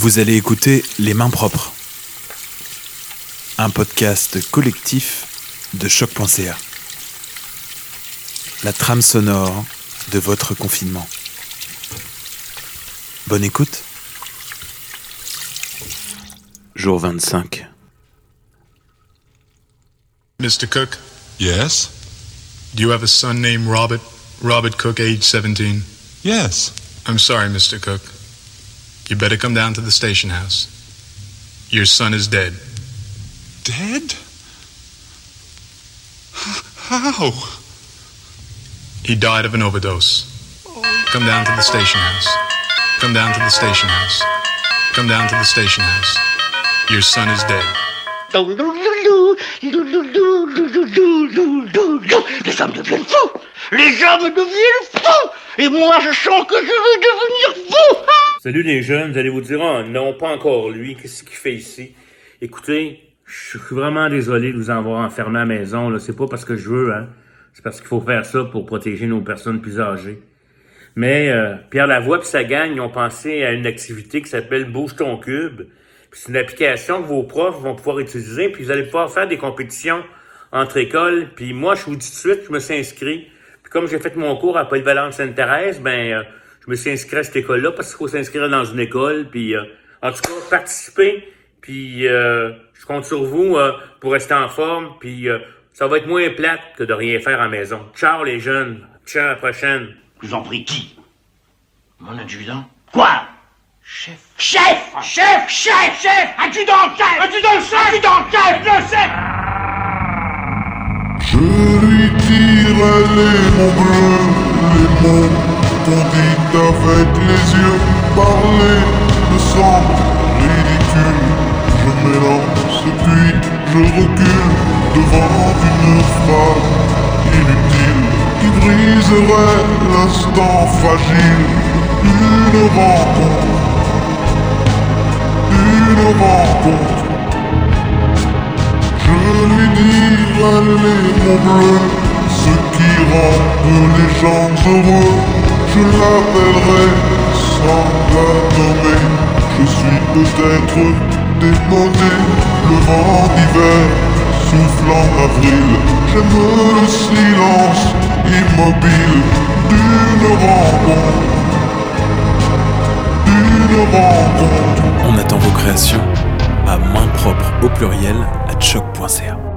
Vous allez écouter Les Mains Propres, un podcast collectif de choc.ca. La trame sonore de votre confinement. Bonne écoute. Jour 25. Mr. Cook, Yes? do you have a son named Robert? Robert Cook, age 17. Yes. I'm sorry, Mr. Cook. You better come down to the station house. Your son is dead. Dead? How? He died of an overdose. Come down to the station house. Come down to the station house. Come down to the station house. Your son is dead. Les hommes deviennent fous Les hommes deviennent fous Et moi, je sens que je vais devenir fou Salut les jeunes, vous allez vous dire, oh non, pas encore lui, qu'est-ce qu'il fait ici? Écoutez, je suis vraiment désolé de vous avoir enfermé à la maison, là. C'est pas parce que je veux, hein. C'est parce qu'il faut faire ça pour protéger nos personnes plus âgées. Mais euh, Pierre Lavoie et sa gang, ils ont pensé à une activité qui s'appelle Bouge ton cube. C'est une application que vos profs vont pouvoir utiliser, puis vous allez pouvoir faire des compétitions entre écoles. Puis moi, je vous dis tout de suite, je me suis inscrit. Puis comme j'ai fait mon cours à Polyvalente Sainte-Thérèse, ben euh, je me suis inscrit à cette école-là parce qu'il faut s'inscrire dans une école. Puis euh, en tout cas, participez. Puis euh, je compte sur vous euh, pour rester en forme. Puis euh, ça va être moins plate que de rien faire à la maison. Ciao les jeunes. Ciao à la prochaine. Je vous en prie, qui? Mon adjudant Quoi? Chef Chef Chef Chef Chef Adjudant chef Adjudant chef Adjudant chef Le chef Je lui tire les mots bleus, les mots qu'on dit avec les yeux. Parler me semble ridicule. Je m'élance puis je recule devant une phrase inutile qui briserait l'instant fragile. Une rencontre, une rencontre. Je lui dirai les mots bleus, les gens heureux. Je l'appellerai sans la nommer. Je suis peut-être démodé, le vent d'hiver souffle en avril. J'aime le silence immobile d'une rencontre. D'une rencontre. On attend vos créations à main propre au pluriel à choc.ca.